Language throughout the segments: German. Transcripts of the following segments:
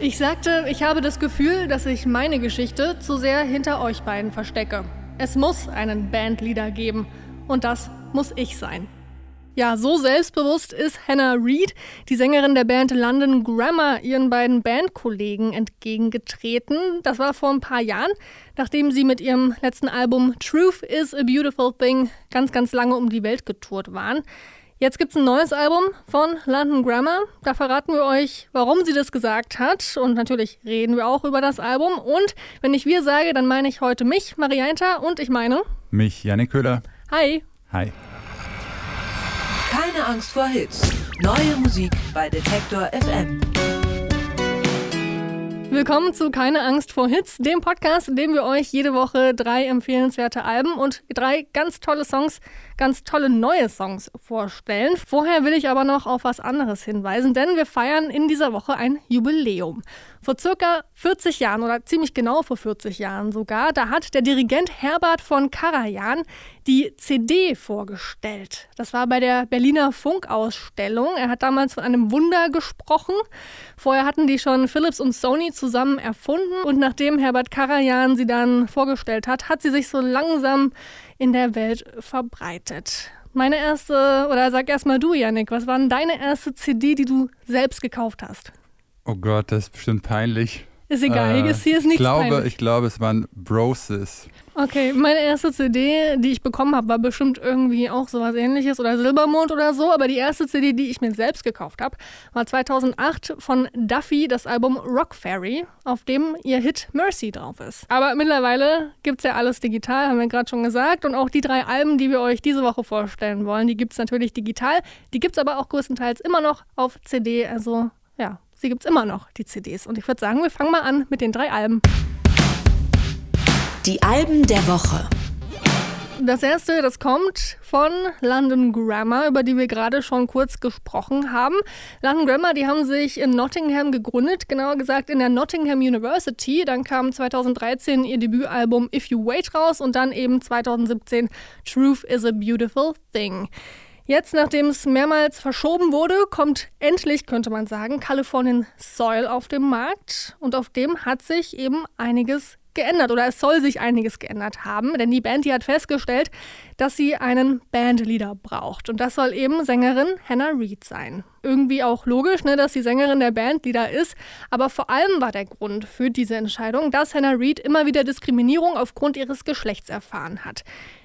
Ich sagte, ich habe das Gefühl, dass ich meine Geschichte zu sehr hinter euch beiden verstecke. Es muss einen Bandleader geben. Und das muss ich sein. Ja, so selbstbewusst ist Hannah Reid, die Sängerin der Band London Grammar, ihren beiden Bandkollegen entgegengetreten. Das war vor ein paar Jahren, nachdem sie mit ihrem letzten Album Truth is a Beautiful Thing ganz, ganz lange um die Welt getourt waren. Jetzt gibt es ein neues Album von London Grammar. Da verraten wir euch, warum sie das gesagt hat. Und natürlich reden wir auch über das Album. Und wenn ich wir sage, dann meine ich heute mich, Marianta, und ich meine mich, Janik Köhler. Hi. Hi. Keine Angst vor Hits. Neue Musik bei Detektor FM. Willkommen zu Keine Angst vor Hits, dem Podcast, in dem wir euch jede Woche drei empfehlenswerte Alben und drei ganz tolle Songs, ganz tolle neue Songs vorstellen. Vorher will ich aber noch auf was anderes hinweisen, denn wir feiern in dieser Woche ein Jubiläum. Vor circa 40 Jahren oder ziemlich genau vor 40 Jahren sogar, da hat der Dirigent Herbert von Karajan die CD vorgestellt. Das war bei der Berliner Funkausstellung. Er hat damals von einem Wunder gesprochen. Vorher hatten die schon Philips und Sony zusammen erfunden und nachdem Herbert Karajan sie dann vorgestellt hat, hat sie sich so langsam in der Welt verbreitet. Meine erste, oder sag erstmal du, Yannick, was war denn deine erste CD, die du selbst gekauft hast? Oh Gott, das ist bestimmt peinlich. Ist egal, hier, ist, hier ist nichts ich glaube, peinlich. Ich glaube, es waren Broses. Okay, meine erste CD, die ich bekommen habe, war bestimmt irgendwie auch sowas ähnliches oder Silbermond oder so, aber die erste CD, die ich mir selbst gekauft habe, war 2008 von Duffy, das Album Rock Fairy, auf dem ihr Hit Mercy drauf ist. Aber mittlerweile gibt es ja alles digital, haben wir gerade schon gesagt, und auch die drei Alben, die wir euch diese Woche vorstellen wollen, die gibt es natürlich digital, die gibt es aber auch größtenteils immer noch auf CD, also ja, sie gibt es immer noch, die CDs. Und ich würde sagen, wir fangen mal an mit den drei Alben. Die Alben der Woche. Das erste, das kommt von London Grammar, über die wir gerade schon kurz gesprochen haben. London Grammar, die haben sich in Nottingham gegründet, genauer gesagt in der Nottingham University. Dann kam 2013 ihr Debütalbum If You Wait raus und dann eben 2017 Truth is a Beautiful Thing. Jetzt, nachdem es mehrmals verschoben wurde, kommt endlich, könnte man sagen, Californian Soil auf den Markt. Und auf dem hat sich eben einiges geändert oder es soll sich einiges geändert haben, denn die Band, die hat festgestellt, dass sie einen Bandleader braucht und das soll eben Sängerin Hannah Reid sein. Irgendwie auch logisch, ne, dass die Sängerin der Bandleader ist, aber vor allem war der Grund für diese Entscheidung, dass Hannah Reid immer wieder Diskriminierung aufgrund ihres Geschlechts erfahren hat.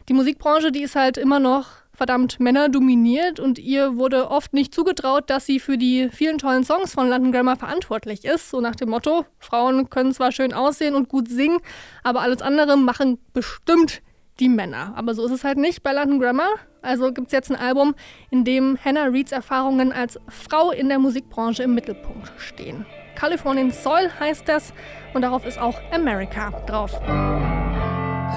Die Musikbranche, die ist halt immer noch verdammt Männer dominiert und ihr wurde oft nicht zugetraut, dass sie für die vielen tollen Songs von London Grammar verantwortlich ist. So nach dem Motto, Frauen können zwar schön aussehen und gut singen, aber alles andere machen bestimmt die Männer. Aber so ist es halt nicht bei London Grammar. Also gibt es jetzt ein Album, in dem Hannah Reeds Erfahrungen als Frau in der Musikbranche im Mittelpunkt stehen. Californian Soil heißt das und darauf ist auch America drauf.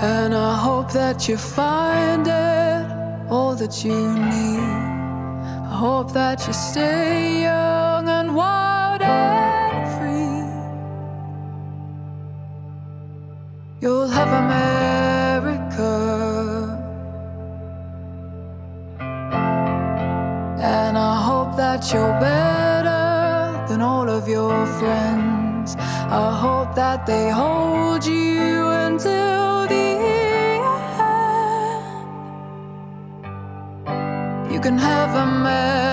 And I hope that you find it. All that you need. I hope that you stay young and wild and free. You'll have America. And I hope that you're better than all of your friends. I hope that they hold you can have America.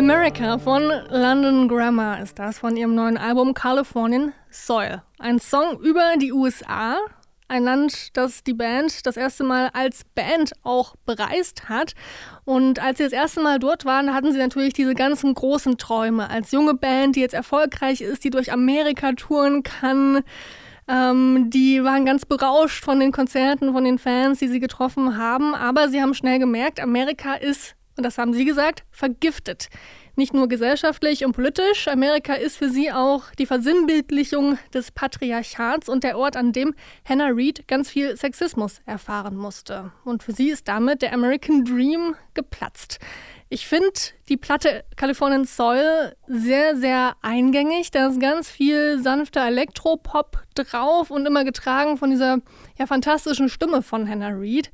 America von London Grammar ist das von ihrem neuen Album Californian Soil. Ein Song über die USA, ein Land, das die Band das erste Mal als Band auch bereist hat. Und als sie das erste Mal dort waren, hatten sie natürlich diese ganzen großen Träume. Als junge Band, die jetzt erfolgreich ist, die durch Amerika touren kann, Ähm, die waren ganz berauscht von den Konzerten, von den Fans, die sie getroffen haben. Aber sie haben schnell gemerkt, Amerika ist, und das haben sie gesagt, vergiftet. Nicht nur gesellschaftlich und politisch, Amerika ist für sie auch die Versinnbildlichung des Patriarchats und der Ort, an dem Hannah Reid ganz viel Sexismus erfahren musste. Und für sie ist damit der American Dream geplatzt. Ich finde die Platte Californian Soil sehr, sehr eingängig. Da ist ganz viel sanfter Elektropop drauf und immer getragen von dieser ja, fantastischen Stimme von Hannah Reid.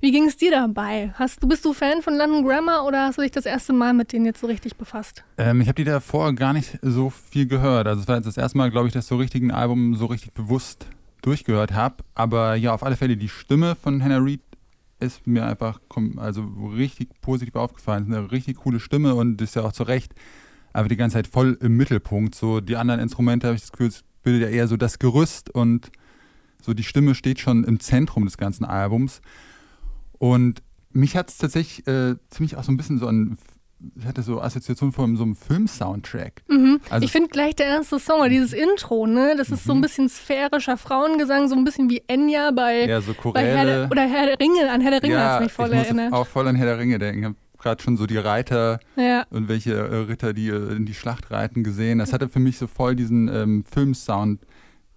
Wie ging es dir dabei? Hast, bist du Fan von London Grammar oder hast du dich das erste Mal mit denen jetzt so richtig befasst? Ähm, ich habe die davor gar nicht so viel gehört. Also es war jetzt das erste Mal, glaube ich, dass ich so richtig ein Album so richtig bewusst durchgehört habe. Aber ja, auf alle Fälle die Stimme von Hannah Reid ist mir einfach also richtig positiv aufgefallen. Es ist eine richtig coole Stimme und ist ja auch zu Recht aber die ganze Zeit voll im Mittelpunkt. So die anderen Instrumente habe ich das Gefühl, es bildet ja eher so das Gerüst und so die Stimme steht schon im Zentrum des ganzen Albums. Und mich hat es tatsächlich äh, ziemlich auch so ein bisschen so an ich hatte so Assoziationen von so einem Film-Soundtrack. Mhm. Also ich finde gleich der erste Song, dieses Intro, ne, das ist mhm. so ein mhm. bisschen sphärischer Frauengesang, so ein bisschen wie Enya bei, ja, so bei Herr der, oder Herr der Ringe, an Herr der Ringe ja, hat es mich voll ich erinnert. auch voll an Herr der Ringe denken. Ich habe gerade schon so die Reiter ja. und welche äh, Ritter, die äh, in die Schlacht reiten, gesehen. Das hatte für mich so voll diesen ähm, Film-Sound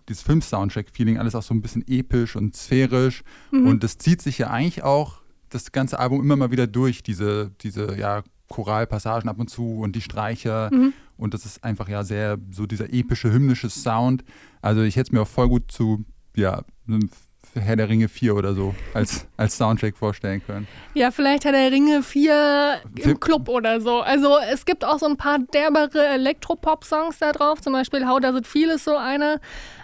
dieses Film-Soundtrack-Feeling, alles auch so ein bisschen episch und sphärisch. Mhm. Und das zieht sich ja eigentlich auch das ganze Album immer mal wieder durch, diese, diese ja, Choralpassagen ab und zu und die Streicher. Mhm. Und das ist einfach ja sehr so dieser epische, hymnische Sound. Also ich hätte es mir auch voll gut zu, ja, einem Herr der Ringe 4 oder so als, als Soundtrack vorstellen können. Ja, vielleicht Herr der Ringe 4 im Club oder so. Also es gibt auch so ein paar derbere Elektropop-Songs da drauf, zum Beispiel How Does It Feel ist so einer.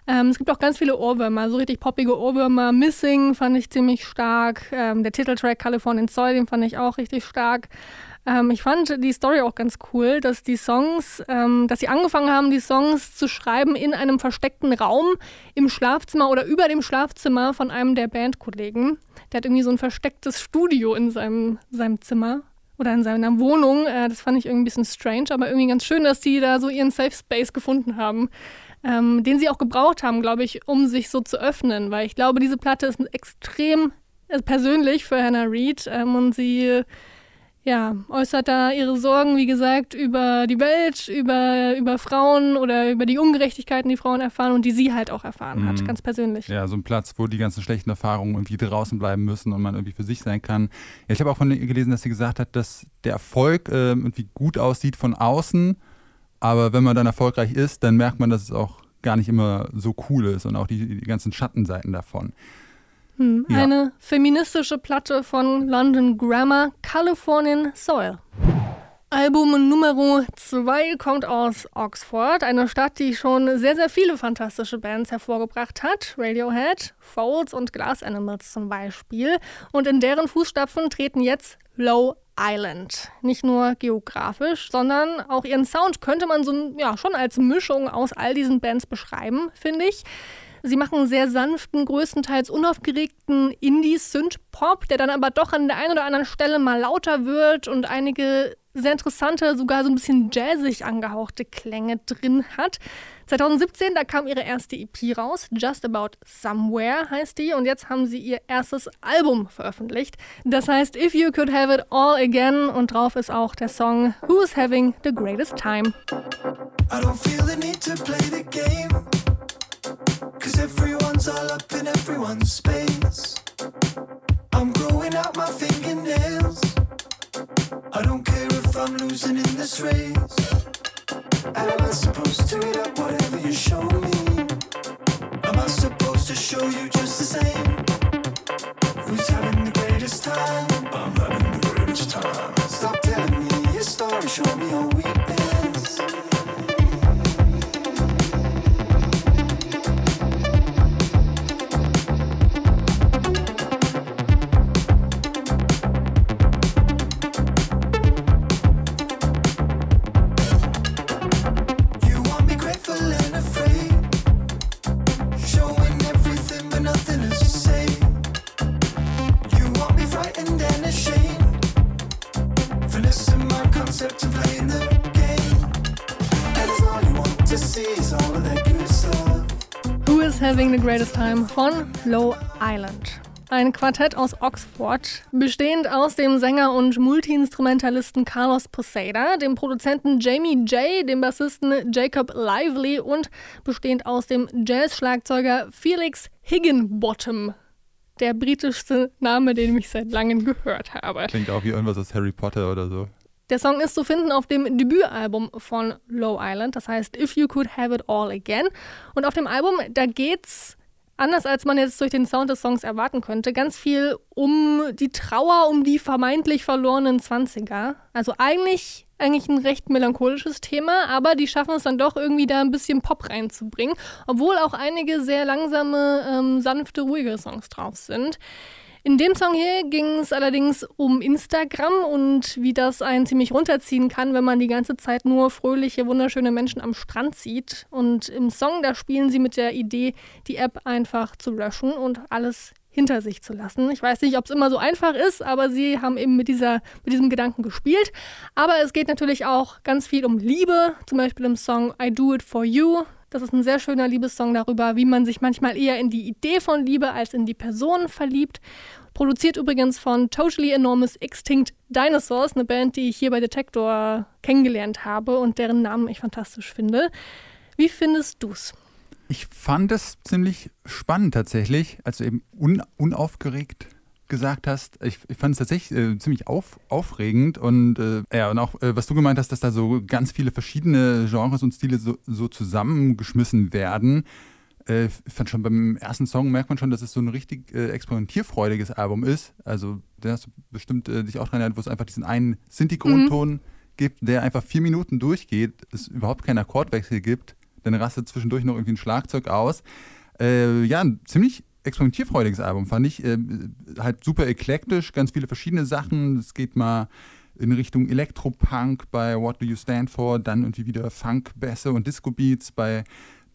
Ähm, es gibt auch ganz viele Ohrwürmer, so richtig poppige Ohrwürmer. Missing fand ich ziemlich stark. Ähm, der Titeltrack Californian Soul, den fand ich auch richtig stark. Ähm, ich fand die Story auch ganz cool, dass die Songs, ähm, dass sie angefangen haben, die Songs zu schreiben in einem versteckten Raum im Schlafzimmer oder über dem Schlafzimmer von einem der Bandkollegen. Der hat irgendwie so ein verstecktes Studio in seinem, seinem Zimmer oder in seiner Wohnung. Äh, das fand ich irgendwie ein bisschen strange, aber irgendwie ganz schön, dass die da so ihren Safe Space gefunden haben. Ähm, den sie auch gebraucht haben, glaube ich, um sich so zu öffnen, weil ich glaube, diese Platte ist extrem äh, persönlich für Hannah Reid ähm, und sie ja, äußert da ihre Sorgen, wie gesagt, über die Welt, über, über Frauen oder über die Ungerechtigkeiten, die Frauen erfahren und die sie halt auch erfahren mhm. hat, ganz persönlich. Ja, so ein Platz, wo die ganzen schlechten Erfahrungen irgendwie draußen bleiben müssen und man irgendwie für sich sein kann. Ja, ich habe auch von ihr gelesen, dass sie gesagt hat, dass der Erfolg äh, irgendwie gut aussieht von außen, aber wenn man dann erfolgreich ist, dann merkt man, dass es auch gar nicht immer so cool ist und auch die, die ganzen Schattenseiten davon. Hm, ja. Eine feministische Platte von London Grammar, Californian Soil. Album Nummer 2 kommt aus Oxford, eine Stadt, die schon sehr, sehr viele fantastische Bands hervorgebracht hat. Radiohead, Folds und Glass Animals zum Beispiel. Und in deren Fußstapfen treten jetzt Low Island. Nicht nur geografisch, sondern auch ihren Sound könnte man so ja, schon als Mischung aus all diesen Bands beschreiben, finde ich. Sie machen sehr sanften, größtenteils unaufgeregten Indie-Synth-Pop, der dann aber doch an der einen oder anderen Stelle mal lauter wird und einige sehr interessante, sogar so ein bisschen jazzig angehauchte Klänge drin hat. 2017, da kam ihre erste EP raus, Just About Somewhere heißt die, und jetzt haben sie ihr erstes Album veröffentlicht. Das heißt If You Could Have It All Again und drauf ist auch der Song Who's Having the Greatest Time. I don't feel the need to play the game. Cause everyone's all up in everyone's space. I'm growing out my fingernails. I don't care if I'm losing in this race. Am I supposed to eat up whatever you show me? Am I supposed to show you just the same? Greatest Time von Low Island. Ein Quartett aus Oxford, bestehend aus dem Sänger und Multiinstrumentalisten Carlos Posada, dem Produzenten Jamie J., dem Bassisten Jacob Lively und bestehend aus dem Jazz-Schlagzeuger Felix Higginbottom. Der britischste Name, den ich seit langem gehört habe. Klingt auch wie irgendwas aus Harry Potter oder so. Der Song ist zu finden auf dem Debütalbum von Low Island, das heißt If You Could Have It All Again. Und auf dem Album, da geht's anders als man jetzt durch den Sound des Songs erwarten könnte, ganz viel um die Trauer um die vermeintlich verlorenen 20er. Also eigentlich eigentlich ein recht melancholisches Thema, aber die schaffen es dann doch irgendwie da ein bisschen Pop reinzubringen, obwohl auch einige sehr langsame, ähm, sanfte, ruhige Songs drauf sind. In dem Song hier ging es allerdings um Instagram und wie das einen ziemlich runterziehen kann, wenn man die ganze Zeit nur fröhliche, wunderschöne Menschen am Strand sieht. Und im Song, da spielen sie mit der Idee, die App einfach zu löschen und alles hinter sich zu lassen. Ich weiß nicht, ob es immer so einfach ist, aber sie haben eben mit, dieser, mit diesem Gedanken gespielt. Aber es geht natürlich auch ganz viel um Liebe, zum Beispiel im Song I Do It For You. Das ist ein sehr schöner Liebessong darüber, wie man sich manchmal eher in die Idee von Liebe als in die Person verliebt. Produziert übrigens von Totally Enormous Extinct Dinosaurs, eine Band, die ich hier bei Detector kennengelernt habe und deren Namen ich fantastisch finde. Wie findest du's? Ich fand es ziemlich spannend tatsächlich, als du eben un unaufgeregt gesagt hast. Ich, ich fand es tatsächlich äh, ziemlich auf, aufregend und äh, ja, und auch äh, was du gemeint hast, dass da so ganz viele verschiedene Genres und Stile so, so zusammengeschmissen werden äh, ich fand schon beim ersten Song merkt man schon, dass es so ein richtig äh, experimentierfreudiges Album ist. Also, da hast du bestimmt äh, dich auch dran erinnert, wo es einfach diesen einen Sinti-Grundton mhm. gibt, der einfach vier Minuten durchgeht, es überhaupt keinen Akkordwechsel gibt. Dann rastet zwischendurch noch irgendwie ein Schlagzeug aus. Äh, ja, ein ziemlich experimentierfreudiges Album, fand ich. Äh, halt super eklektisch, ganz viele verschiedene Sachen. Es geht mal in Richtung Elektropunk bei What Do You Stand For, dann irgendwie wieder Funk, Bässe und Disco Beats bei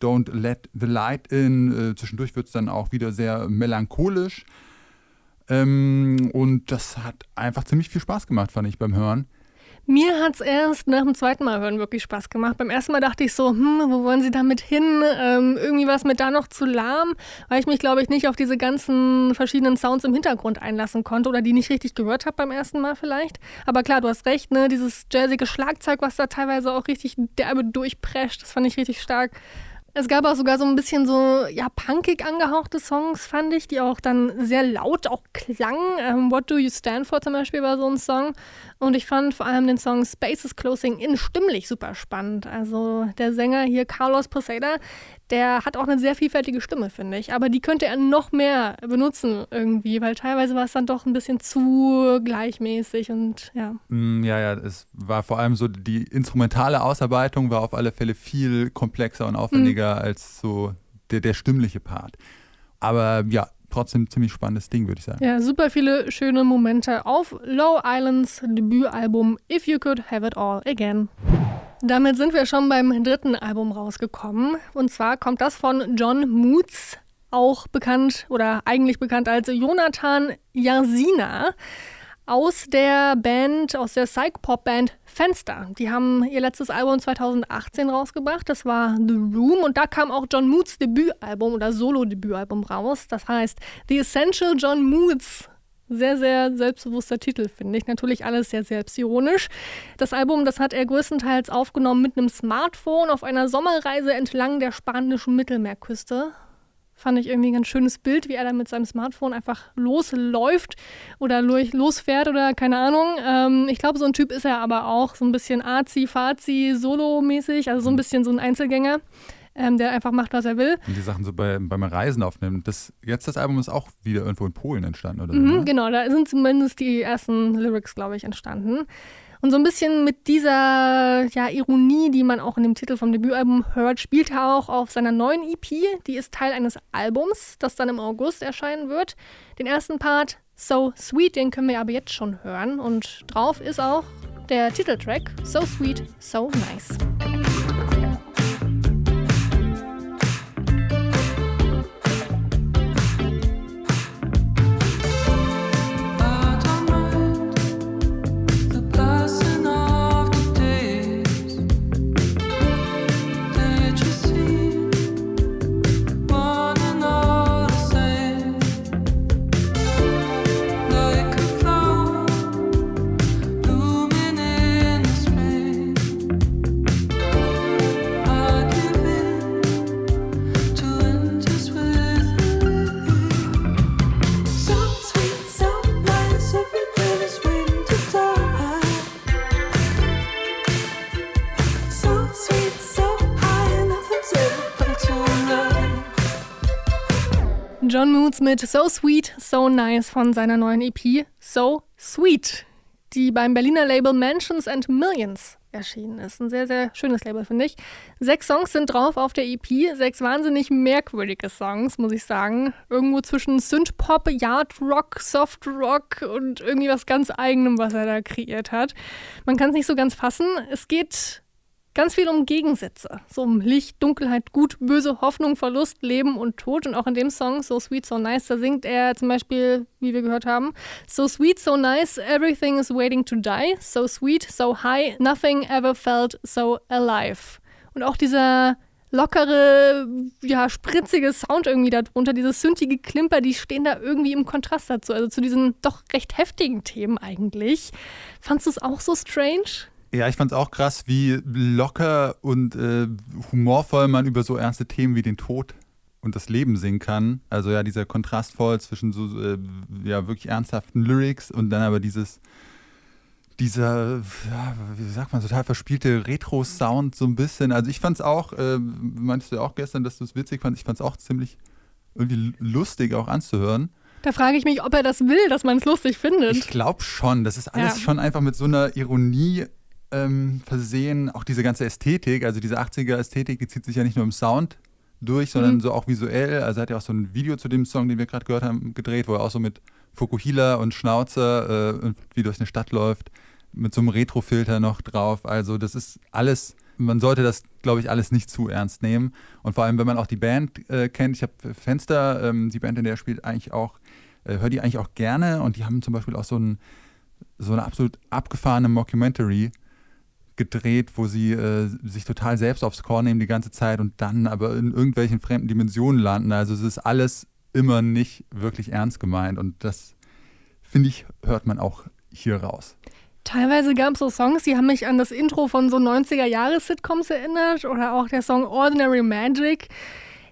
Don't Let the Light In. Äh, zwischendurch wird es dann auch wieder sehr melancholisch. Ähm, und das hat einfach ziemlich viel Spaß gemacht, fand ich beim Hören. Mir hat es erst nach dem zweiten Mal hören wirklich Spaß gemacht. Beim ersten Mal dachte ich so, hm, wo wollen sie damit hin? Ähm, irgendwie war es mir da noch zu lahm, weil ich mich, glaube ich, nicht auf diese ganzen verschiedenen Sounds im Hintergrund einlassen konnte oder die nicht richtig gehört habe beim ersten Mal vielleicht. Aber klar, du hast recht, ne? Dieses jazzige Schlagzeug, was da teilweise auch richtig derbe durchprescht, das fand ich richtig stark. Es gab auch sogar so ein bisschen so, ja, punkig angehauchte Songs, fand ich, die auch dann sehr laut auch klangen. Ähm, What Do You Stand For zum Beispiel war so ein Song. Und ich fand vor allem den Song Space is Closing In stimmlich super spannend. Also der Sänger hier, Carlos Posada, der hat auch eine sehr vielfältige Stimme, finde ich. Aber die könnte er noch mehr benutzen irgendwie, weil teilweise war es dann doch ein bisschen zu gleichmäßig und ja. Mm, ja, ja, es war vor allem so, die instrumentale Ausarbeitung war auf alle Fälle viel komplexer und aufwendiger mhm. als so der, der stimmliche Part. Aber ja, trotzdem ein ziemlich spannendes Ding, würde ich sagen. Ja, super viele schöne Momente auf Low Islands Debütalbum If You Could Have It All Again. Damit sind wir schon beim dritten Album rausgekommen. Und zwar kommt das von John Moots, auch bekannt oder eigentlich bekannt als Jonathan Yarsina aus der Band, aus der Psych-Pop-Band Fenster. Die haben ihr letztes Album 2018 rausgebracht. Das war The Room und da kam auch John Moods Debütalbum oder Solo-Debütalbum raus. Das heißt The Essential John Moods. Sehr, sehr selbstbewusster Titel, finde ich. Natürlich alles sehr selbstironisch. Das Album, das hat er größtenteils aufgenommen mit einem Smartphone auf einer Sommerreise entlang der spanischen Mittelmeerküste. Fand ich irgendwie ein ganz schönes Bild, wie er da mit seinem Smartphone einfach losläuft oder losfährt oder keine Ahnung. Ähm, ich glaube, so ein Typ ist er aber auch. So ein bisschen Azi, Fazi, Solo-mäßig, also so ein mhm. bisschen so ein Einzelgänger. Ähm, der einfach macht, was er will. Und die Sachen so bei, beim Reisen aufnimmt. Das, jetzt das Album ist auch wieder irgendwo in Polen entstanden, oder? Mhm, ne? Genau, da sind zumindest die ersten Lyrics, glaube ich, entstanden. Und so ein bisschen mit dieser ja, Ironie, die man auch in dem Titel vom Debütalbum hört, spielt er auch auf seiner neuen EP. Die ist Teil eines Albums, das dann im August erscheinen wird. Den ersten Part, So Sweet, den können wir aber jetzt schon hören. Und drauf ist auch der Titeltrack, So Sweet, So Nice. Moods mit So Sweet, So Nice von seiner neuen EP So Sweet, die beim Berliner Label Mansions and Millions erschienen ist. Ein sehr, sehr schönes Label, finde ich. Sechs Songs sind drauf auf der EP. Sechs wahnsinnig merkwürdige Songs, muss ich sagen. Irgendwo zwischen Synthpop, Yard Rock, Soft Rock und irgendwie was ganz Eigenem, was er da kreiert hat. Man kann es nicht so ganz fassen. Es geht ganz viel um Gegensätze. So um Licht, Dunkelheit, Gut, Böse, Hoffnung, Verlust, Leben und Tod. Und auch in dem Song So Sweet, So Nice, da singt er zum Beispiel, wie wir gehört haben, So sweet, so nice, everything is waiting to die. So sweet, so high, nothing ever felt so alive. Und auch dieser lockere, ja, spritzige Sound irgendwie darunter, dieses sündige Klimper, die stehen da irgendwie im Kontrast dazu, also zu diesen doch recht heftigen Themen eigentlich. Fandst du es auch so strange? Ja, ich fand es auch krass, wie locker und äh, humorvoll man über so ernste Themen wie den Tod und das Leben singen kann. Also ja, dieser Kontrast voll zwischen so äh, ja wirklich ernsthaften Lyrics und dann aber dieses dieser, ja, wie sagt man, total verspielte Retro-Sound so ein bisschen. Also ich fand es auch, äh, meintest du ja auch gestern, dass du es witzig fandest, ich fand es auch ziemlich irgendwie lustig auch anzuhören. Da frage ich mich, ob er das will, dass man es lustig findet. Ich glaube schon. Das ist alles ja. schon einfach mit so einer Ironie ähm, versehen. Auch diese ganze Ästhetik, also diese 80er-Ästhetik, die zieht sich ja nicht nur im Sound durch, sondern mhm. so auch visuell. Also er hat ja auch so ein Video zu dem Song, den wir gerade gehört haben, gedreht, wo er auch so mit Fukuhila und Schnauzer äh, wie durch eine Stadt läuft, mit so einem Retrofilter noch drauf. Also das ist alles, man sollte das, glaube ich, alles nicht zu ernst nehmen. Und vor allem, wenn man auch die Band äh, kennt, ich habe Fenster, ähm, die Band, in der er spielt, eigentlich auch, äh, höre die eigentlich auch gerne und die haben zum Beispiel auch so, ein, so eine absolut abgefahrene Mockumentary gedreht, wo sie äh, sich total selbst aufs Korn nehmen die ganze Zeit und dann aber in irgendwelchen fremden Dimensionen landen. Also es ist alles immer nicht wirklich ernst gemeint und das, finde ich, hört man auch hier raus. Teilweise gab es so Songs, die haben mich an das Intro von so 90er-Jahres-Sitcoms erinnert oder auch der Song Ordinary Magic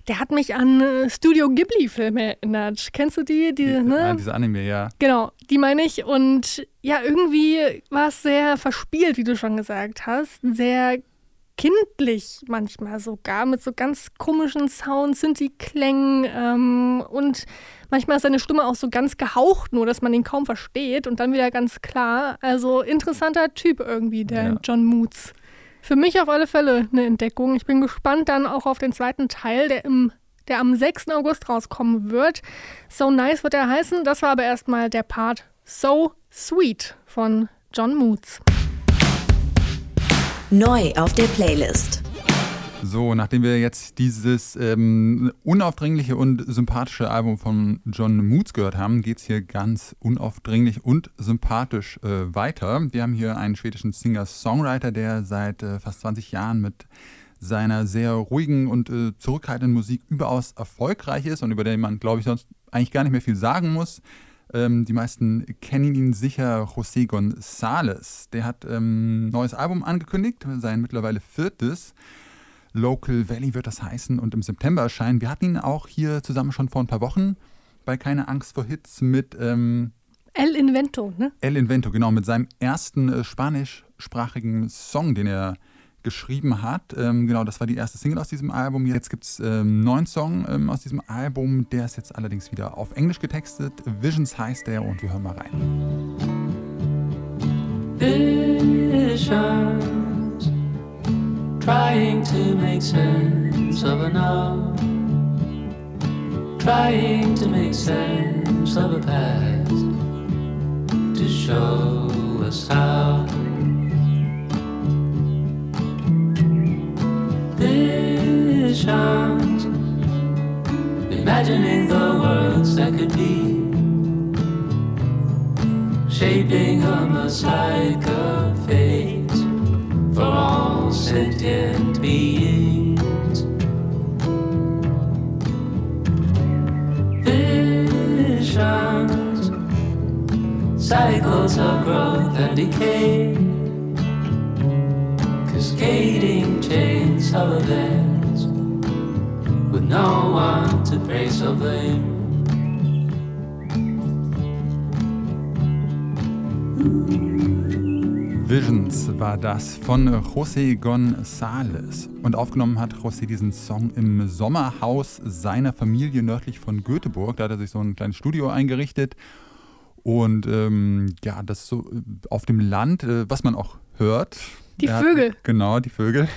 der hat mich an äh, Studio Ghibli-Filme erinnert. Kennst du die? Die, die, ne? ah, diese Anime, ja. Genau, die meine ich. Und ja, irgendwie war es sehr verspielt, wie du schon gesagt hast. Sehr kindlich manchmal sogar, mit so ganz komischen Sounds, sind die Klängen ähm, und manchmal ist seine Stimme auch so ganz gehaucht, nur dass man ihn kaum versteht und dann wieder ganz klar. Also interessanter Typ irgendwie, der ja. John Moots. Für mich auf alle Fälle eine Entdeckung. Ich bin gespannt dann auch auf den zweiten Teil, der, im, der am 6. August rauskommen wird. So Nice wird er heißen. Das war aber erstmal der Part So Sweet von John Moots. Neu auf der Playlist. So, nachdem wir jetzt dieses ähm, unaufdringliche und sympathische Album von John Moots gehört haben, geht es hier ganz unaufdringlich und sympathisch äh, weiter. Wir haben hier einen schwedischen Singer-Songwriter, der seit äh, fast 20 Jahren mit seiner sehr ruhigen und äh, zurückhaltenden Musik überaus erfolgreich ist und über den man, glaube ich, sonst eigentlich gar nicht mehr viel sagen muss. Ähm, die meisten kennen ihn sicher, José González. Der hat ein ähm, neues Album angekündigt, sein mittlerweile viertes. Local Valley wird das heißen und im September erscheinen. Wir hatten ihn auch hier zusammen schon vor ein paar Wochen bei Keine Angst vor Hits mit ähm, El Invento, ne? El Invento, genau, mit seinem ersten äh, spanischsprachigen Song, den er geschrieben hat. Ähm, genau, das war die erste Single aus diesem Album. Jetzt gibt es ähm, einen neuen Song ähm, aus diesem Album. Der ist jetzt allerdings wieder auf Englisch getextet. Visions heißt der und wir hören mal rein. Visions. Trying to make sense of a now, trying to make sense of a past to show us how. Visions, imagining the worlds that could be, shaping a mosaic of fate for all sentient beings. Visions, cycles of growth and decay, cascading chains of events, with no one to praise or blame. Visions war das von José González. Und aufgenommen hat José diesen Song im Sommerhaus seiner Familie nördlich von Göteborg. Da hat er sich so ein kleines Studio eingerichtet. Und ähm, ja, das so äh, auf dem Land, äh, was man auch hört. Die Vögel. Hat, genau, die Vögel.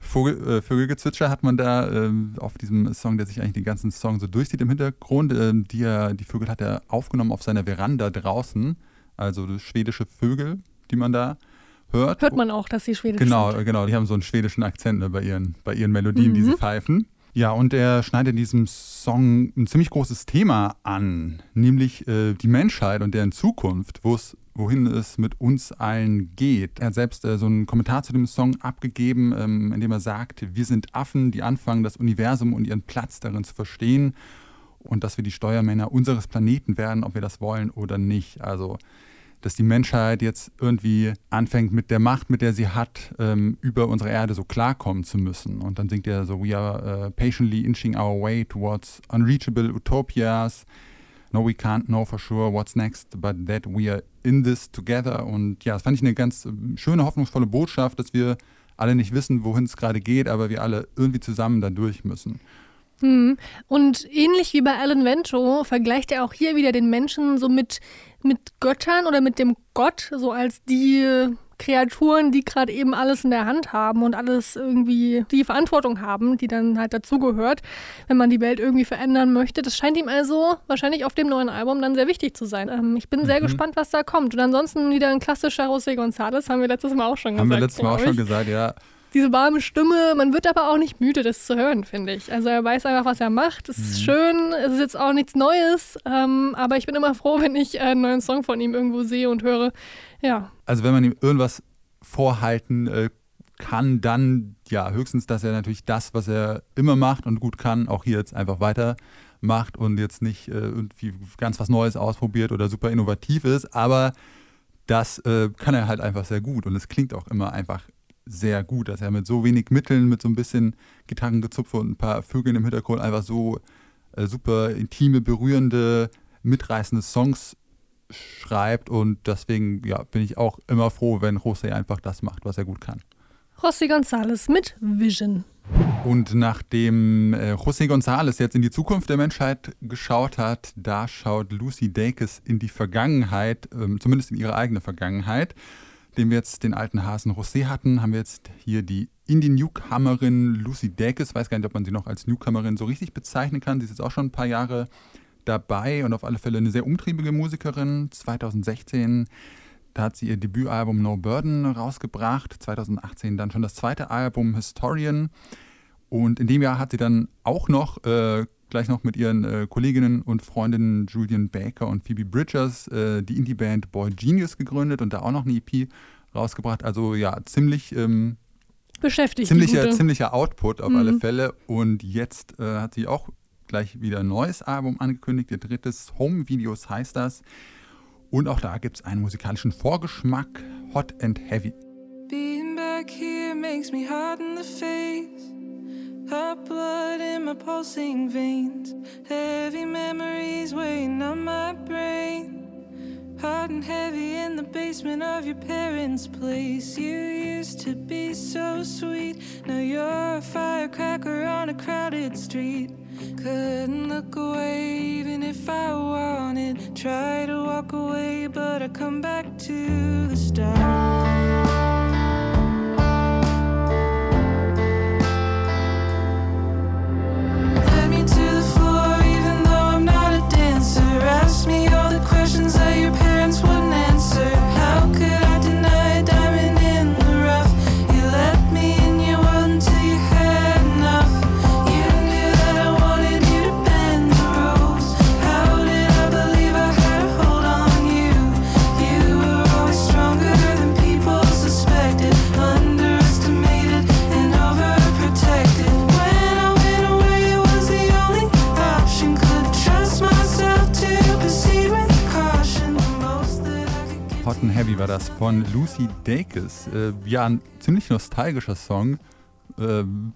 Vogel, äh, Vögelgezwitscher hat man da äh, auf diesem Song, der sich eigentlich den ganzen Song so durchzieht im Hintergrund. Äh, die, er, die Vögel hat er aufgenommen auf seiner Veranda draußen. Also schwedische Vögel, die man da hört. Hört man auch, dass sie schwedisch genau, sind. Genau, die haben so einen schwedischen Akzent ne, bei, ihren, bei ihren Melodien, Mhm. die sie pfeifen. Ja, und er schneidet in diesem Song ein ziemlich großes Thema an, nämlich äh, die Menschheit und deren Zukunft, wo es wohin es mit uns allen geht. Er hat selbst äh, so einen Kommentar zu dem Song abgegeben, ähm, in dem er sagt, wir sind Affen, die anfangen, das Universum und ihren Platz darin zu verstehen und dass wir die Steuermänner unseres Planeten werden, ob wir das wollen oder nicht. Also dass die Menschheit jetzt irgendwie anfängt mit der Macht, mit der sie hat, ähm, über unsere Erde so klarkommen zu müssen. Und dann singt er so, we are uh, patiently inching our way towards unreachable utopias. No, we can't know for sure what's next, but that we are in this together. Und ja, das fand ich eine ganz ähm, schöne, hoffnungsvolle Botschaft, dass wir alle nicht wissen, wohin es gerade geht, aber wir alle irgendwie zusammen da durch müssen. Mhm. Und ähnlich wie bei Alan Vento vergleicht er auch hier wieder den Menschen so mit, mit Göttern oder mit dem Gott, so als die Kreaturen, die gerade eben alles in der Hand haben und alles irgendwie die Verantwortung haben, die dann halt dazugehört, wenn man die Welt irgendwie verändern möchte. Das scheint ihm also wahrscheinlich auf dem neuen Album dann sehr wichtig zu sein. Ähm, ich bin sehr Mhm. gespannt, was da kommt. Und ansonsten wieder ein klassischer José González, haben wir letztes Mal auch schon Haben gesagt. wir letztes Mal auch schon gesagt, ja. Diese warme Stimme, man wird aber auch nicht müde, das zu hören, finde ich. Also er weiß einfach, was er macht. Es ist schön, es ist jetzt auch nichts Neues, ähm, aber ich bin immer froh, wenn ich einen neuen Song von ihm irgendwo sehe und höre. Ja, Also wenn man ihm irgendwas vorhalten äh, kann, dann ja höchstens, dass er natürlich das, was er immer macht und gut kann, auch hier jetzt einfach weiter macht und jetzt nicht äh, irgendwie ganz was Neues ausprobiert oder super innovativ ist, aber das äh, kann er halt einfach sehr gut und es klingt auch immer einfach sehr gut, dass er mit so wenig Mitteln, mit so ein bisschen Gitarrengezupfe und ein paar Vögeln im Hintergrund einfach so äh, super intime, berührende, mitreißende Songs schreibt und deswegen ja, bin ich auch immer froh, wenn José einfach das macht, was er gut kann. José González mit Vision. Und nachdem äh, José González jetzt in die Zukunft der Menschheit geschaut hat, da schaut Lucy Dacus in die Vergangenheit, ähm, zumindest in ihre eigene Vergangenheit. Dem wir jetzt den alten Hasen José hatten, haben wir jetzt hier die Indie-Newcomerin Lucy Dacus. Weiß gar nicht, ob man sie noch als Newcomerin so richtig bezeichnen kann. Sie ist jetzt auch schon ein paar Jahre dabei und auf alle Fälle eine sehr umtriebige Musikerin. 2016 da hat sie ihr Debütalbum No Burden rausgebracht. 2018 dann schon das zweite Album Historian. Und in dem Jahr hat sie dann auch noch, äh, gleich noch mit ihren äh, Kolleginnen und Freundinnen Julian Baker und Phoebe Bridgers äh, die Indie-Band Boy Genius gegründet und da auch noch eine EP rausgebracht. Also ja, ziemlich, ähm, Beschäftigt. die ziemlicher, Gute. ziemlicher Output auf Mhm. alle Fälle. Und jetzt äh, hat sie auch gleich wieder ein neues Album angekündigt. Ihr drittes Home Videos heißt das. Und auch da gibt es einen musikalischen Vorgeschmack, Hot and Heavy. Being back here makes me hot in the face. Hot blood in my pulsing veins. Heavy memories weighing on my brain. Hot and heavy in the basement of your parents' place. You used to be so sweet. Now you're a firecracker on a crowded street. Couldn't look away even if I wanted. Try to walk away, but I come back to the start. And Heavy war das von Lucy Dacus. Äh, ja, ein ziemlich nostalgischer Song. Ähm,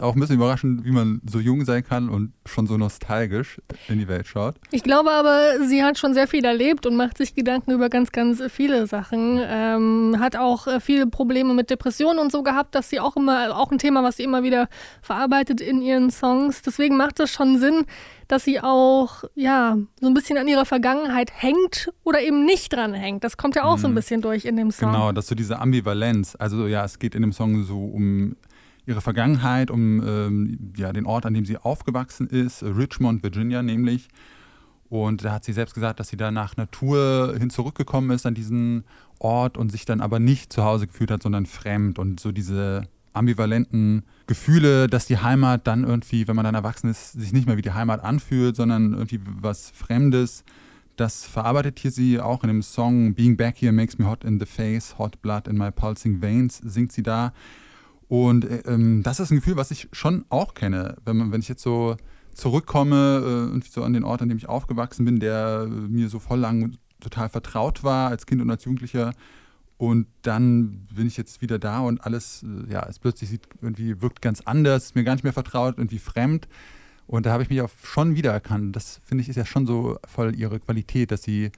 auch ein bisschen überraschend, wie man so jung sein kann und schon so nostalgisch in die Welt schaut. Ich glaube aber, sie hat schon sehr viel erlebt und macht sich Gedanken über ganz, ganz viele Sachen. Ähm, hat auch äh, viele Probleme mit Depressionen und so gehabt, dass sie auch immer, auch ein Thema, was sie immer wieder verarbeitet in ihren Songs. Deswegen macht es schon Sinn, dass sie auch, ja, so ein bisschen an ihrer Vergangenheit hängt oder eben nicht dran hängt. Das kommt ja auch so ein Mhm. bisschen durch in dem Song. Genau, das ist so diese Ambivalenz. Also ja, es geht in dem Song so um ihre Vergangenheit, um ähm, ja, den Ort, an dem sie aufgewachsen ist, Richmond, Virginia nämlich. Und da hat sie selbst gesagt, dass sie da nach Natur hin zurückgekommen ist an diesen Ort und sich dann aber nicht zu Hause gefühlt hat, sondern fremd. Und so diese ambivalenten Gefühle, dass die Heimat dann irgendwie, wenn man dann erwachsen ist, sich nicht mehr wie die Heimat anfühlt, sondern irgendwie was Fremdes. Das verarbeitet hier sie auch in dem Song Being Back Here Makes Me Hot in the Face, Hot Blood in My Pulsing Veins, singt sie da. Und äh, ähm, das ist ein Gefühl, was ich schon auch kenne. Wenn, man, wenn ich jetzt so zurückkomme, äh, so an den Ort, an dem ich aufgewachsen bin, der äh, mir so voll lang total vertraut war als Kind und als Jugendlicher. Und dann bin ich jetzt wieder da und alles, äh, ja, es plötzlich sieht irgendwie, wirkt ganz anders, mir gar nicht mehr vertraut, irgendwie fremd. Und da habe ich mich auch schon wiedererkannt. Das finde ich ist ja schon so voll ihre Qualität, dass sie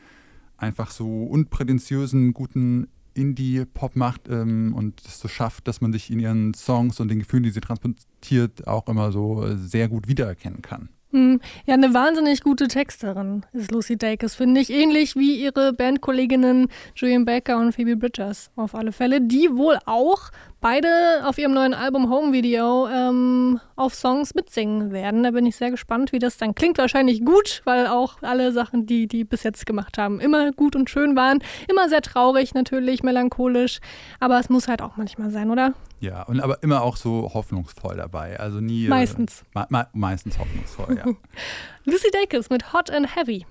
einfach so unprätentiösen, guten Indie-Pop macht ähm, und es so schafft, dass man sich in ihren Songs und den Gefühlen, die sie transportiert, auch immer so äh, sehr gut wiedererkennen kann. Hm, Ja, eine wahnsinnig gute Texterin ist Lucy Dacus, finde ich. Ähnlich wie ihre Bandkolleginnen Julian Baker und Phoebe Bridgers auf alle Fälle, die wohl auch beide auf ihrem neuen Album Home Video ähm, auf Songs mitsingen werden. Da bin ich sehr gespannt, wie das dann klingt. Wahrscheinlich gut, weil auch alle Sachen, die die bis jetzt gemacht haben, immer gut und schön waren. Immer sehr traurig natürlich, melancholisch. Aber es muss halt auch manchmal sein, oder? Ja, und aber immer auch so hoffnungsvoll dabei. Also nie. äh, Meistens. Me me meistens hoffnungsvoll, ja. Lucy Dacus mit Hot and Heavy.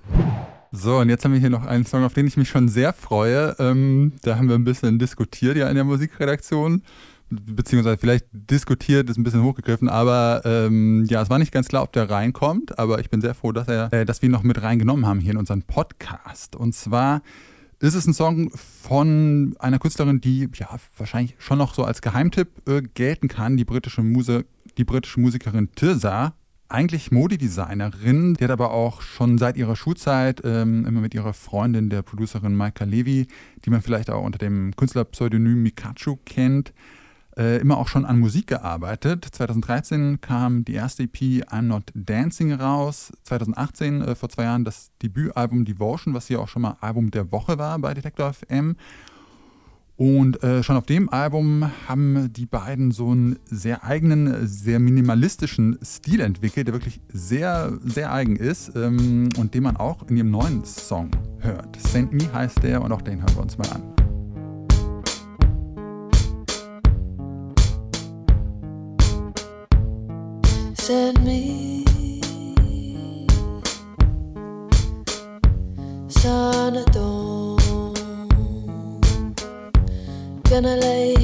So, und jetzt haben wir hier noch einen Song, auf den ich mich schon sehr freue. Ähm, da haben wir ein bisschen diskutiert ja in der Musikredaktion. Beziehungsweise vielleicht diskutiert ist ein bisschen hochgegriffen, aber ähm, ja, es war nicht ganz klar, ob der reinkommt. Aber ich bin sehr froh, dass, er, äh, dass wir ihn noch mit reingenommen haben hier in unseren Podcast. Und zwar ist es ein Song von einer Künstlerin, die ja wahrscheinlich schon noch so als Geheimtipp äh, gelten kann, die britische, Muse, die britische Musikerin Tirza. Eigentlich Modedesignerin, die hat aber auch schon seit ihrer Schulzeit ähm, immer mit ihrer Freundin, der Producerin Maika Levy, die man vielleicht auch unter dem Künstlerpseudonym Mikachu kennt, äh, immer auch schon an Musik gearbeitet. 2013 kam die erste EP I'm Not Dancing raus. 2018, äh, vor zwei Jahren, das Debütalbum Devotion, was hier auch schon mal Album der Woche war bei Detektor FM. Und äh, schon auf dem Album haben die beiden so einen sehr eigenen, sehr minimalistischen Stil entwickelt, der wirklich sehr, sehr eigen ist ähm, und den man auch in ihrem neuen Song hört. Send Me heißt der und auch den hören wir uns mal an. Send me Gonna lay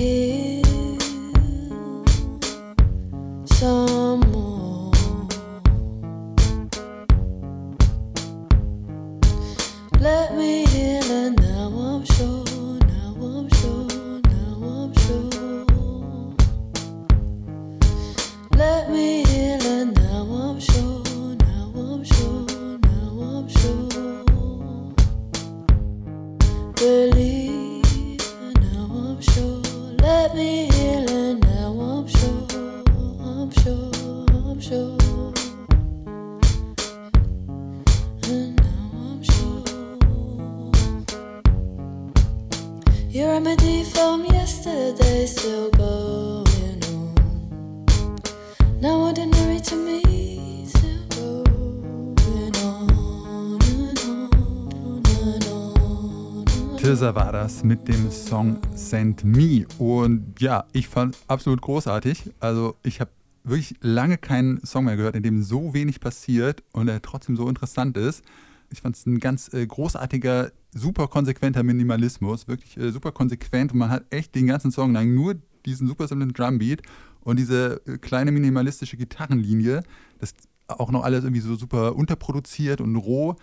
war das mit dem Song Send Me. Und ja, ich fand absolut großartig. Also ich habe wirklich lange keinen Song mehr gehört, in dem so wenig passiert und er trotzdem so interessant ist. Ich fand es ein ganz äh, großartiger, super konsequenter Minimalismus. Wirklich äh, super konsequent und man hat echt den ganzen Song lang nur diesen super simplen Drumbeat und diese äh, kleine minimalistische Gitarrenlinie. Das auch noch alles irgendwie so super unterproduziert und roh.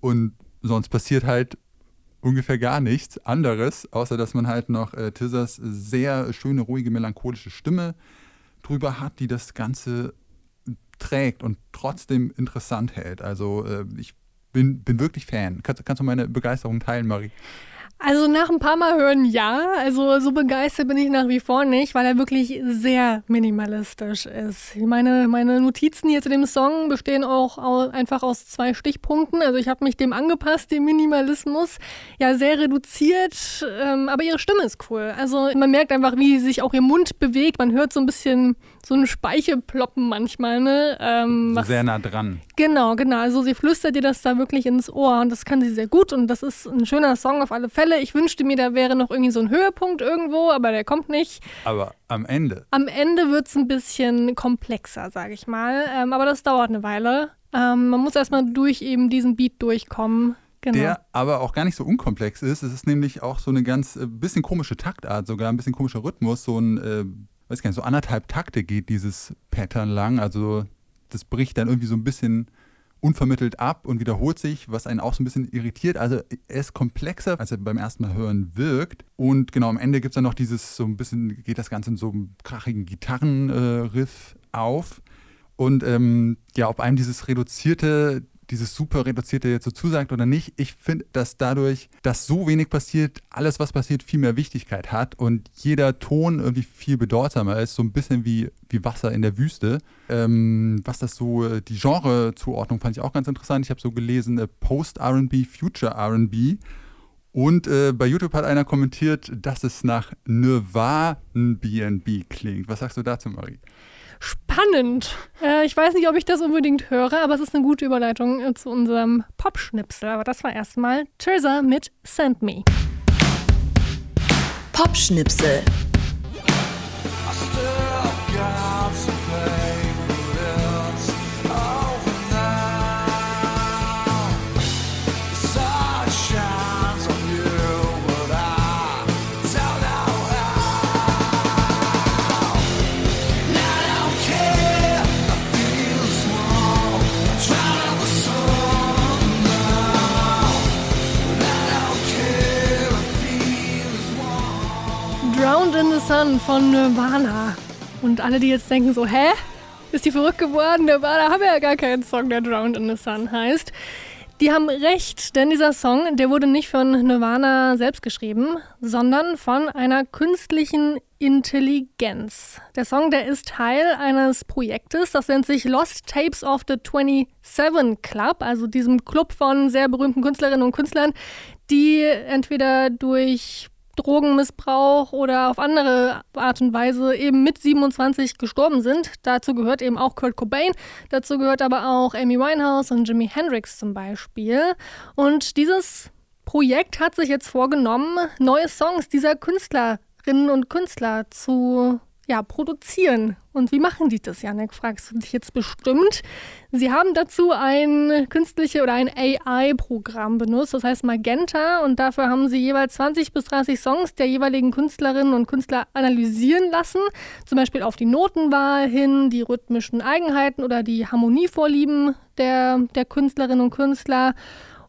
Und sonst passiert halt ungefähr gar nichts anderes, außer dass man halt noch äh, Tizzers sehr schöne, ruhige, melancholische Stimme drüber hat, die das Ganze trägt und trotzdem interessant hält. Also äh, ich bin, bin wirklich Fan. Kannst, kannst du meine Begeisterung teilen, Marie? Also nach ein paar Mal hören ja. Also so begeistert bin ich nach wie vor nicht, weil er wirklich sehr minimalistisch ist. Meine, meine Notizen hier zu dem Song bestehen auch au- einfach aus zwei Stichpunkten. Also ich habe mich dem angepasst, dem Minimalismus. Ja, sehr reduziert, ähm, aber ihre Stimme ist cool. Also man merkt einfach, wie sich auch ihr Mund bewegt. Man hört so ein bisschen so ein Speichelploppen manchmal. Ne? Ähm, So was- sehr nah dran. Genau, genau. Also sie flüstert dir das da wirklich ins Ohr und das kann sie sehr gut und das ist ein schöner Song auf alle Fälle. Ich wünschte mir, da wäre noch irgendwie so ein Höhepunkt irgendwo, aber der kommt nicht. Aber am Ende, Am Ende wird es ein bisschen komplexer, sage ich mal. Ähm, aber das dauert eine Weile. Ähm, man muss erstmal durch eben diesen Beat durchkommen. Genau. der aber auch gar nicht so unkomplex ist. Es ist nämlich auch so eine ganz äh, bisschen komische Taktart, sogar ein bisschen komischer Rhythmus. So ein, äh, weiß gar nicht, so anderthalb Takte geht dieses Pattern lang. Also das bricht dann irgendwie so ein bisschen unvermittelt ab und wiederholt sich, was einen auch so ein bisschen irritiert. Also er ist komplexer, als er beim ersten Mal hören wirkt. Und genau am Ende gibt es dann noch dieses, so ein bisschen, geht das Ganze in so einem krachigen Gitarrenriff auf. Und ähm, ja, ob einem dieses reduzierte, dieses super reduzierte jetzt so zusagt oder nicht, ich finde, dass dadurch, dass so wenig passiert, alles, was passiert, viel mehr Wichtigkeit hat und jeder Ton irgendwie viel bedeutsamer ist, so ein bisschen wie, wie Wasser in der Wüste. Ähm, was das so, äh, die Genre-Zuordnung fand ich auch ganz interessant. Ich habe so gelesen, äh, Post-RB, Future RB. Und äh, bei YouTube hat einer kommentiert, dass es nach Nirvana BNB klingt. Was sagst du dazu, Marie? Spannend. Äh, ich weiß nicht, ob ich das unbedingt höre, aber es ist eine gute Überleitung äh, zu unserem Pop-Schnipsel. Aber das war erstmal Tirza mit Send Me. Popschnipsel. Drowned in the Sun von Nirvana. Und alle, die jetzt denken so, hä? Ist die verrückt geworden? Nirvana haben ja gar keinen Song, der Drowned in the Sun heißt. Die haben recht, denn dieser Song, der wurde nicht von Nirvana selbst geschrieben, sondern von einer künstlichen Intelligenz. Der Song, der ist Teil eines Projektes, das nennt sich Lost Tapes of the 27 Club, also diesem Club von sehr berühmten Künstlerinnen und Künstlern, die entweder durch Drogenmissbrauch oder auf andere Art und Weise eben mit 27 gestorben sind. Dazu gehört eben auch Kurt Cobain, dazu gehört aber auch Amy Winehouse und Jimi Hendrix zum Beispiel. Und dieses Projekt hat sich jetzt vorgenommen, neue Songs dieser Künstlerinnen und Künstler zu ja, produzieren. Und wie machen die das, Janek, fragst du dich jetzt bestimmt. Sie haben dazu ein künstliche oder ein AI-Programm benutzt, das heißt Magenta. Und dafür haben sie jeweils 20 bis 30 Songs der jeweiligen Künstlerinnen und Künstler analysieren lassen. Zum Beispiel auf die Notenwahl hin, die rhythmischen Eigenheiten oder die Harmonievorlieben der, der Künstlerinnen und Künstler.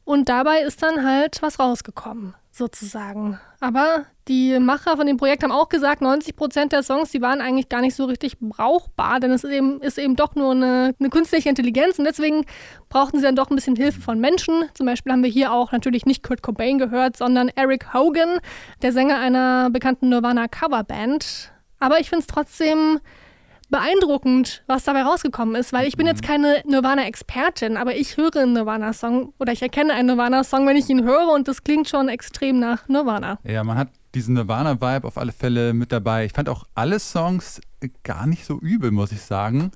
Und dabei ist dann halt was rausgekommen, sozusagen. Aber die Macher von dem Projekt haben auch gesagt, 90 Prozent der Songs, die waren eigentlich gar nicht so richtig brauchbar, denn es ist eben, ist eben doch nur eine, eine künstliche Intelligenz und deswegen brauchten sie dann doch ein bisschen Hilfe von Menschen. Zum Beispiel haben wir hier auch natürlich nicht Kurt Cobain gehört, sondern Eric Hogan, der Sänger einer bekannten Nirvana-Coverband. Aber ich finde es trotzdem beeindruckend, was dabei rausgekommen ist, weil ich bin jetzt keine Nirvana-Expertin, aber ich höre einen Nirvana-Song oder ich erkenne einen Nirvana-Song, wenn ich ihn höre und das klingt schon extrem nach Nirvana. Ja, man hat diesen Nirvana-Vibe auf alle Fälle mit dabei. Ich fand auch alle Songs gar nicht so übel, muss ich sagen.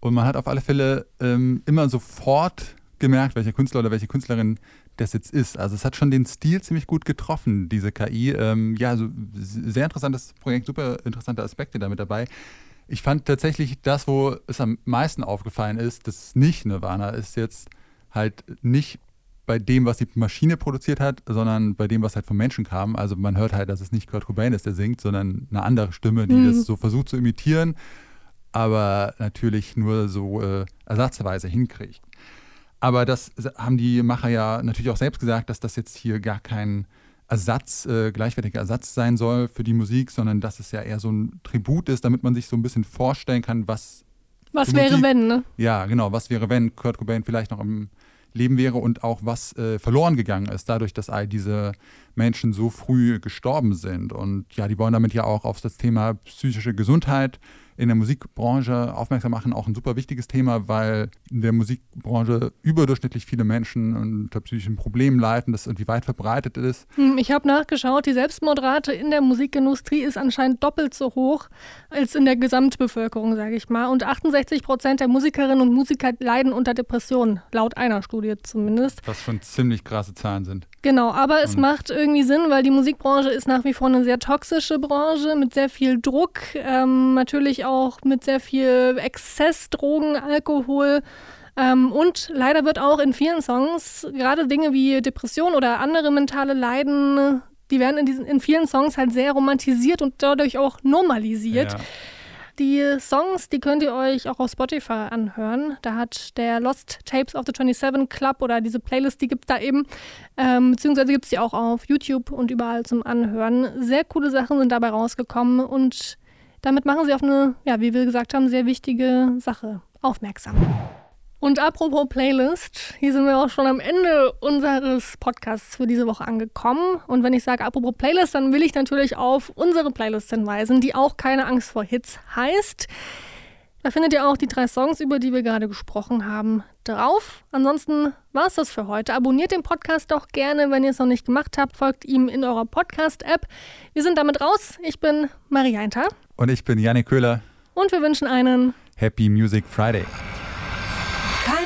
Und man hat auf alle Fälle ähm, immer sofort gemerkt, welcher Künstler oder welche Künstlerin das jetzt ist. Also es hat schon den Stil ziemlich gut getroffen, diese KI. Ähm, ja, also sehr interessantes Projekt, super interessante Aspekte damit dabei. Ich fand tatsächlich das, wo es am meisten aufgefallen ist, dass es nicht Nirvana ist jetzt halt nicht bei dem, was die Maschine produziert hat, sondern bei dem, was halt vom Menschen kam. Also man hört halt, dass es nicht Kurt Cobain ist, der singt, sondern eine andere Stimme, die Mhm. das so versucht zu imitieren, aber natürlich nur so äh, ersatzweise hinkriegt. Aber das haben die Macher ja natürlich auch selbst gesagt, dass das jetzt hier gar kein Ersatz, äh, gleichwertiger Ersatz sein soll für die Musik, sondern dass es ja eher so ein Tribut ist, damit man sich so ein bisschen vorstellen kann, was Was wäre, Musik- wenn, ne? ja, genau. Was wäre, wenn Kurt Cobain vielleicht noch im Leben wäre und auch was äh, verloren gegangen ist, dadurch, dass all diese Menschen so früh gestorben sind. Und ja, die wollen damit ja auch auf das Thema psychische Gesundheit in der Musikbranche aufmerksam machen. Auch ein super wichtiges Thema, weil in der Musikbranche überdurchschnittlich viele Menschen unter psychischen Problemen leiden, das irgendwie weit verbreitet ist. Hm, Ich habe nachgeschaut, die Selbstmordrate in der Musikindustrie ist anscheinend doppelt so hoch als in der Gesamtbevölkerung, sage ich mal. Und 68 Prozent der Musikerinnen und Musiker leiden unter Depressionen, laut einer Studie zumindest. Was schon ziemlich krasse Zahlen sind. Genau, aber es Und- macht irgendwie Sinn, weil die Musikbranche ist nach wie vor eine sehr toxische Branche mit sehr viel Druck, ähm, natürlich auch mit sehr viel Exzess, Drogen, Alkohol. Ähm, und leider wird auch in vielen Songs gerade Dinge wie Depression oder andere mentale Leiden, die werden in, diesen, in vielen Songs halt sehr romantisiert und dadurch auch normalisiert. Ja. Die Songs, die könnt ihr euch auch auf Spotify anhören. Da hat der Lost Tapes of the 27 Club oder diese Playlist, die gibt es da eben. Ähm, beziehungsweise gibt es die auch auf YouTube und überall zum Anhören. Sehr coole Sachen sind dabei rausgekommen und damit machen sie auf eine, ja, wie wir gesagt haben, sehr wichtige Sache aufmerksam. Und apropos Playlist, hier sind wir auch schon am Ende unseres Podcasts für diese Woche angekommen. Und wenn ich sage apropos Playlist, dann will ich natürlich auf unsere Playlist hinweisen, die auch keine Angst vor Hits heißt. Da findet ihr auch die drei Songs, über die wir gerade gesprochen haben, drauf. Ansonsten war es das für heute. Abonniert den Podcast doch gerne, wenn ihr es noch nicht gemacht habt. Folgt ihm in eurer Podcast-App. Wir sind damit raus. Ich bin Marie Einter Und ich bin Janik Köhler. und wir wünschen einen Happy Music Friday.